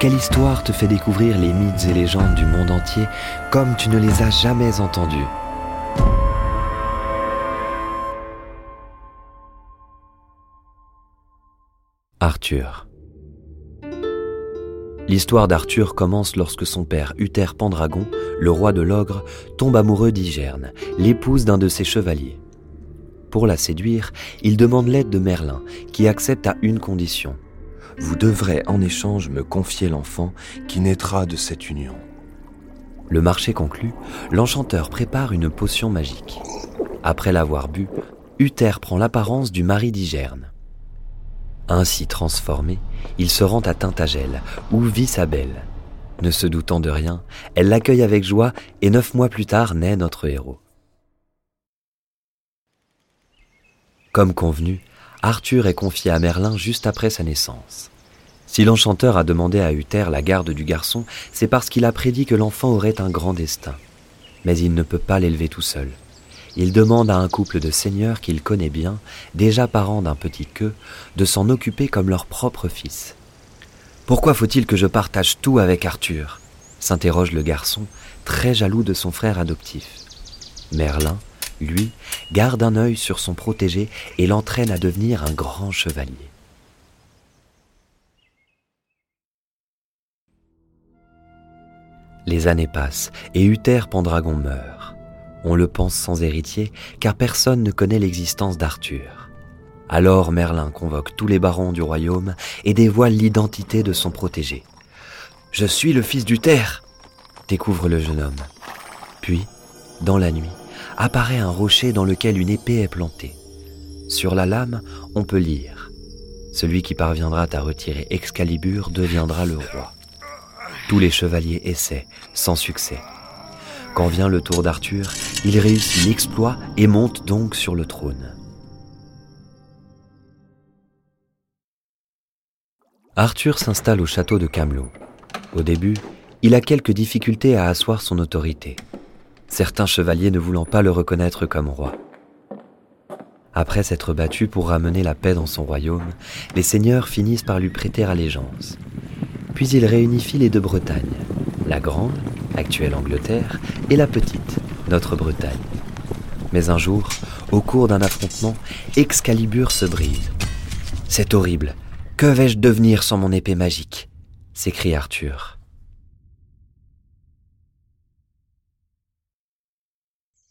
Quelle histoire te fait découvrir les mythes et légendes du monde entier comme tu ne les as jamais entendus Arthur L'histoire d'Arthur commence lorsque son père Uther Pendragon, le roi de l'ogre, tombe amoureux d'Hygerne, l'épouse d'un de ses chevaliers. Pour la séduire, il demande l'aide de Merlin, qui accepte à une condition. Vous devrez en échange me confier l'enfant qui naîtra de cette union. Le marché conclu, l'enchanteur prépare une potion magique. Après l'avoir bu, Uther prend l'apparence du mari d'Hygerne. Ainsi transformé, il se rend à Tintagel, où vit sa belle. Ne se doutant de rien, elle l'accueille avec joie et neuf mois plus tard naît notre héros. Comme convenu, Arthur est confié à Merlin juste après sa naissance. Si l'enchanteur a demandé à Uther la garde du garçon, c'est parce qu'il a prédit que l'enfant aurait un grand destin. Mais il ne peut pas l'élever tout seul. Il demande à un couple de seigneurs qu'il connaît bien, déjà parents d'un petit queue, de s'en occuper comme leur propre fils. Pourquoi faut-il que je partage tout avec Arthur? s'interroge le garçon, très jaloux de son frère adoptif. Merlin, lui, garde un œil sur son protégé et l'entraîne à devenir un grand chevalier. Les années passent et Uther Pendragon meurt. On le pense sans héritier car personne ne connaît l'existence d'Arthur. Alors Merlin convoque tous les barons du royaume et dévoile l'identité de son protégé. Je suis le fils d'Uther, découvre le jeune homme. Puis, dans la nuit, apparaît un rocher dans lequel une épée est plantée. Sur la lame, on peut lire Celui qui parviendra à retirer Excalibur deviendra le roi. Tous les chevaliers essaient, sans succès. Quand vient le tour d'Arthur, il réussit l'exploit et monte donc sur le trône. Arthur s'installe au château de Camelot. Au début, il a quelques difficultés à asseoir son autorité, certains chevaliers ne voulant pas le reconnaître comme roi. Après s'être battu pour ramener la paix dans son royaume, les seigneurs finissent par lui prêter allégeance. Puis il réunifie les deux Bretagnes, la grande, actuelle Angleterre, et la petite, notre Bretagne. Mais un jour, au cours d'un affrontement, Excalibur se brise. C'est horrible. Que vais-je devenir sans mon épée magique? s'écrie Arthur.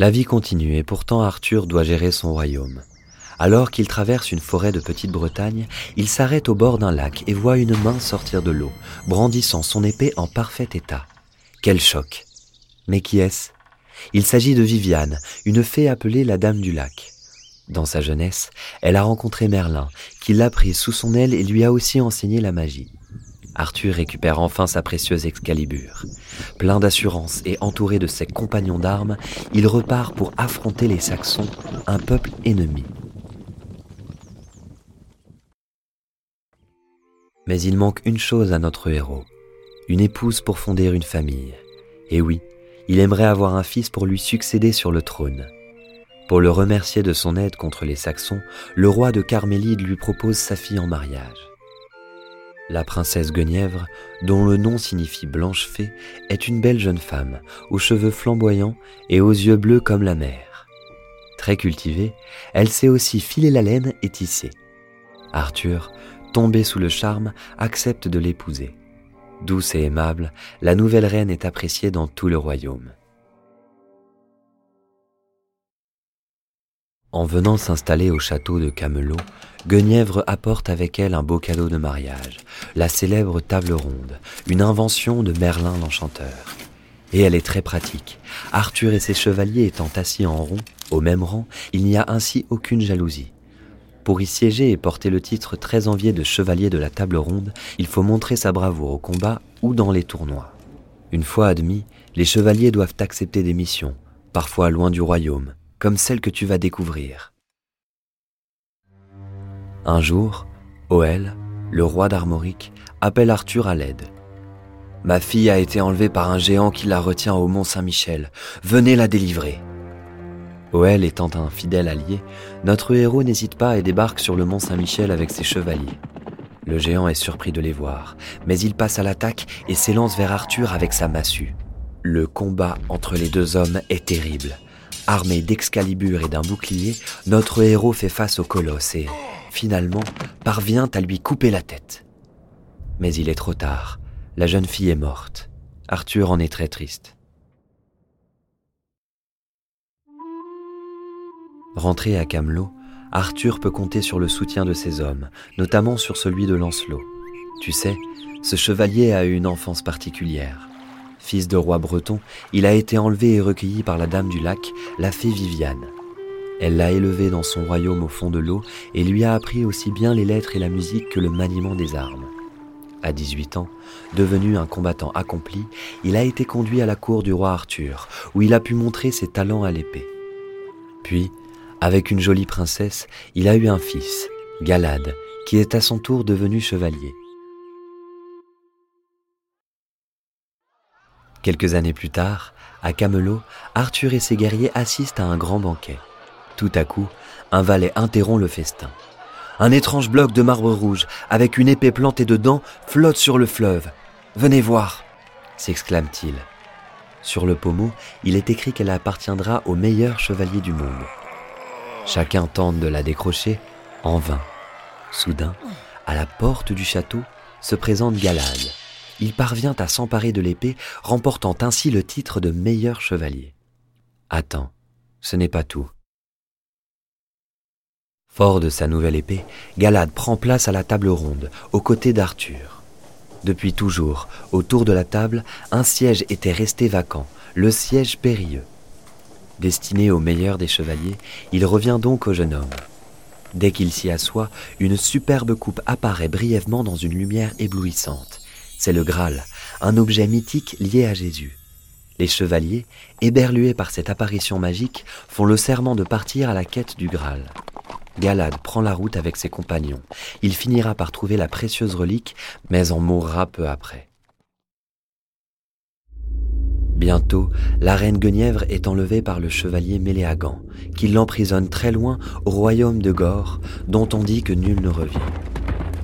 La vie continue et pourtant Arthur doit gérer son royaume. Alors qu'il traverse une forêt de Petite-Bretagne, il s'arrête au bord d'un lac et voit une main sortir de l'eau, brandissant son épée en parfait état. Quel choc Mais qui est-ce? Il s'agit de Viviane, une fée appelée la Dame du Lac. Dans sa jeunesse, elle a rencontré Merlin, qui l'a prise sous son aile et lui a aussi enseigné la magie. Arthur récupère enfin sa précieuse Excalibur. Plein d'assurance et entouré de ses compagnons d'armes, il repart pour affronter les Saxons, un peuple ennemi. Mais il manque une chose à notre héros, une épouse pour fonder une famille. Et oui, il aimerait avoir un fils pour lui succéder sur le trône. Pour le remercier de son aide contre les Saxons, le roi de Carmélide lui propose sa fille en mariage. La princesse Guenièvre, dont le nom signifie blanche fée, est une belle jeune femme, aux cheveux flamboyants et aux yeux bleus comme la mer. Très cultivée, elle sait aussi filer la laine et tisser. Arthur, tombé sous le charme, accepte de l'épouser. Douce et aimable, la nouvelle reine est appréciée dans tout le royaume. En venant s'installer au château de Camelot, Guenièvre apporte avec elle un beau cadeau de mariage, la célèbre table ronde, une invention de Merlin l'Enchanteur. Et elle est très pratique. Arthur et ses chevaliers étant assis en rond, au même rang, il n'y a ainsi aucune jalousie. Pour y siéger et porter le titre très envié de chevalier de la table ronde, il faut montrer sa bravoure au combat ou dans les tournois. Une fois admis, les chevaliers doivent accepter des missions, parfois loin du royaume, comme celle que tu vas découvrir. Un jour, Oel, le roi d'Armorique, appelle Arthur à l'aide. Ma fille a été enlevée par un géant qui la retient au mont Saint-Michel. Venez la délivrer. Oel étant un fidèle allié, notre héros n'hésite pas et débarque sur le mont Saint-Michel avec ses chevaliers. Le géant est surpris de les voir, mais il passe à l'attaque et s'élance vers Arthur avec sa massue. Le combat entre les deux hommes est terrible. Armé d'Excalibur et d'un bouclier, notre héros fait face au colosse et, finalement, parvient à lui couper la tête. Mais il est trop tard. La jeune fille est morte. Arthur en est très triste. Rentré à Camelot, Arthur peut compter sur le soutien de ses hommes, notamment sur celui de Lancelot. Tu sais, ce chevalier a eu une enfance particulière. Fils de roi breton, il a été enlevé et recueilli par la dame du lac, la fée Viviane. Elle l'a élevé dans son royaume au fond de l'eau et lui a appris aussi bien les lettres et la musique que le maniement des armes. À 18 ans, devenu un combattant accompli, il a été conduit à la cour du roi Arthur, où il a pu montrer ses talents à l'épée. Puis, avec une jolie princesse, il a eu un fils, Galad, qui est à son tour devenu chevalier. Quelques années plus tard, à Camelot, Arthur et ses guerriers assistent à un grand banquet. Tout à coup, un valet interrompt le festin. Un étrange bloc de marbre rouge, avec une épée plantée dedans, flotte sur le fleuve. Venez voir s'exclame-t-il. Sur le pommeau, il est écrit qu'elle appartiendra au meilleur chevalier du monde. Chacun tente de la décrocher, en vain. Soudain, à la porte du château, se présente Galad. Il parvient à s'emparer de l'épée, remportant ainsi le titre de meilleur chevalier. Attends, ce n'est pas tout. Fort de sa nouvelle épée, Galad prend place à la table ronde, aux côtés d'Arthur. Depuis toujours, autour de la table, un siège était resté vacant, le siège périlleux. Destiné au meilleur des chevaliers, il revient donc au jeune homme. Dès qu'il s'y assoit, une superbe coupe apparaît brièvement dans une lumière éblouissante. C'est le Graal, un objet mythique lié à Jésus. Les chevaliers, éberlués par cette apparition magique, font le serment de partir à la quête du Graal. Galad prend la route avec ses compagnons. Il finira par trouver la précieuse relique, mais en mourra peu après. Bientôt, la reine Guenièvre est enlevée par le chevalier Méléagan, qui l'emprisonne très loin au royaume de Gore, dont on dit que nul ne revient.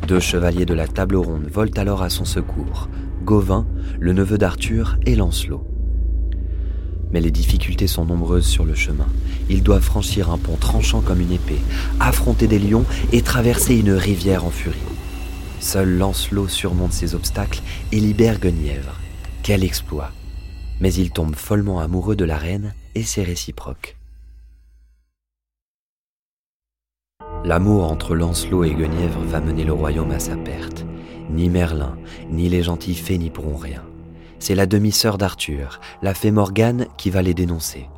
Deux chevaliers de la table ronde volent alors à son secours, Gauvin, le neveu d'Arthur, et Lancelot. Mais les difficultés sont nombreuses sur le chemin. Ils doivent franchir un pont tranchant comme une épée, affronter des lions et traverser une rivière en furie. Seul Lancelot surmonte ces obstacles et libère Guenièvre. Quel exploit mais il tombe follement amoureux de la reine et c'est réciproque. L'amour entre Lancelot et Guenièvre va mener le royaume à sa perte. Ni Merlin, ni les gentils fées n'y pourront rien. C'est la demi-sœur d'Arthur, la fée Morgane, qui va les dénoncer.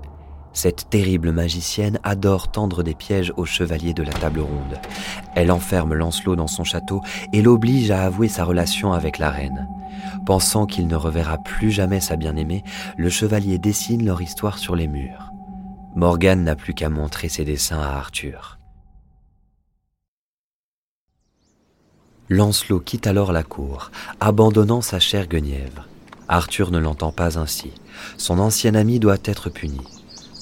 Cette terrible magicienne adore tendre des pièges aux chevaliers de la table ronde. Elle enferme Lancelot dans son château et l'oblige à avouer sa relation avec la reine. Pensant qu'il ne reverra plus jamais sa bien-aimée, le chevalier dessine leur histoire sur les murs. Morgane n'a plus qu'à montrer ses dessins à Arthur. Lancelot quitte alors la cour, abandonnant sa chère Guenièvre. Arthur ne l'entend pas ainsi. Son ancien ami doit être puni.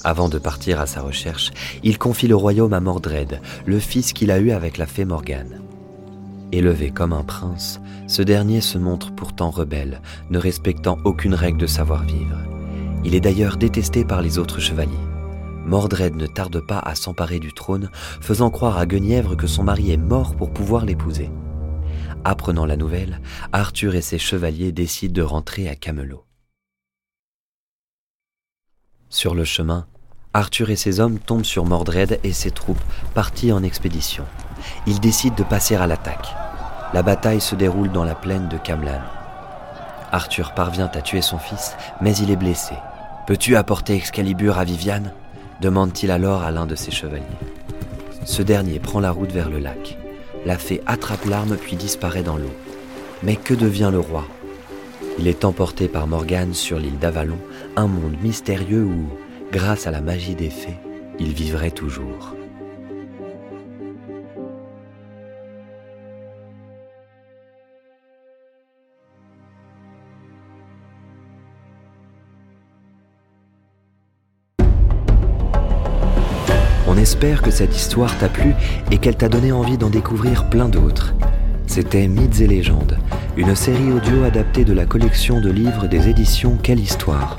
Avant de partir à sa recherche, il confie le royaume à Mordred, le fils qu'il a eu avec la fée Morgane. Élevé comme un prince, ce dernier se montre pourtant rebelle, ne respectant aucune règle de savoir-vivre. Il est d'ailleurs détesté par les autres chevaliers. Mordred ne tarde pas à s'emparer du trône, faisant croire à Guenièvre que son mari est mort pour pouvoir l'épouser. Apprenant la nouvelle, Arthur et ses chevaliers décident de rentrer à Camelot. Sur le chemin, Arthur et ses hommes tombent sur Mordred et ses troupes, partis en expédition. Ils décident de passer à l'attaque. La bataille se déroule dans la plaine de Camlan. Arthur parvient à tuer son fils, mais il est blessé. Peux-tu apporter Excalibur à Viviane? demande-t-il alors à l'un de ses chevaliers. Ce dernier prend la route vers le lac. La fée attrape l'arme puis disparaît dans l'eau. Mais que devient le roi? Il est emporté par Morgane sur l'île d'Avalon, un monde mystérieux où, grâce à la magie des fées, il vivrait toujours. On espère que cette histoire t'a plu et qu'elle t'a donné envie d'en découvrir plein d'autres. C'était Mythes et légendes, une série audio adaptée de la collection de livres des éditions Quelle Histoire.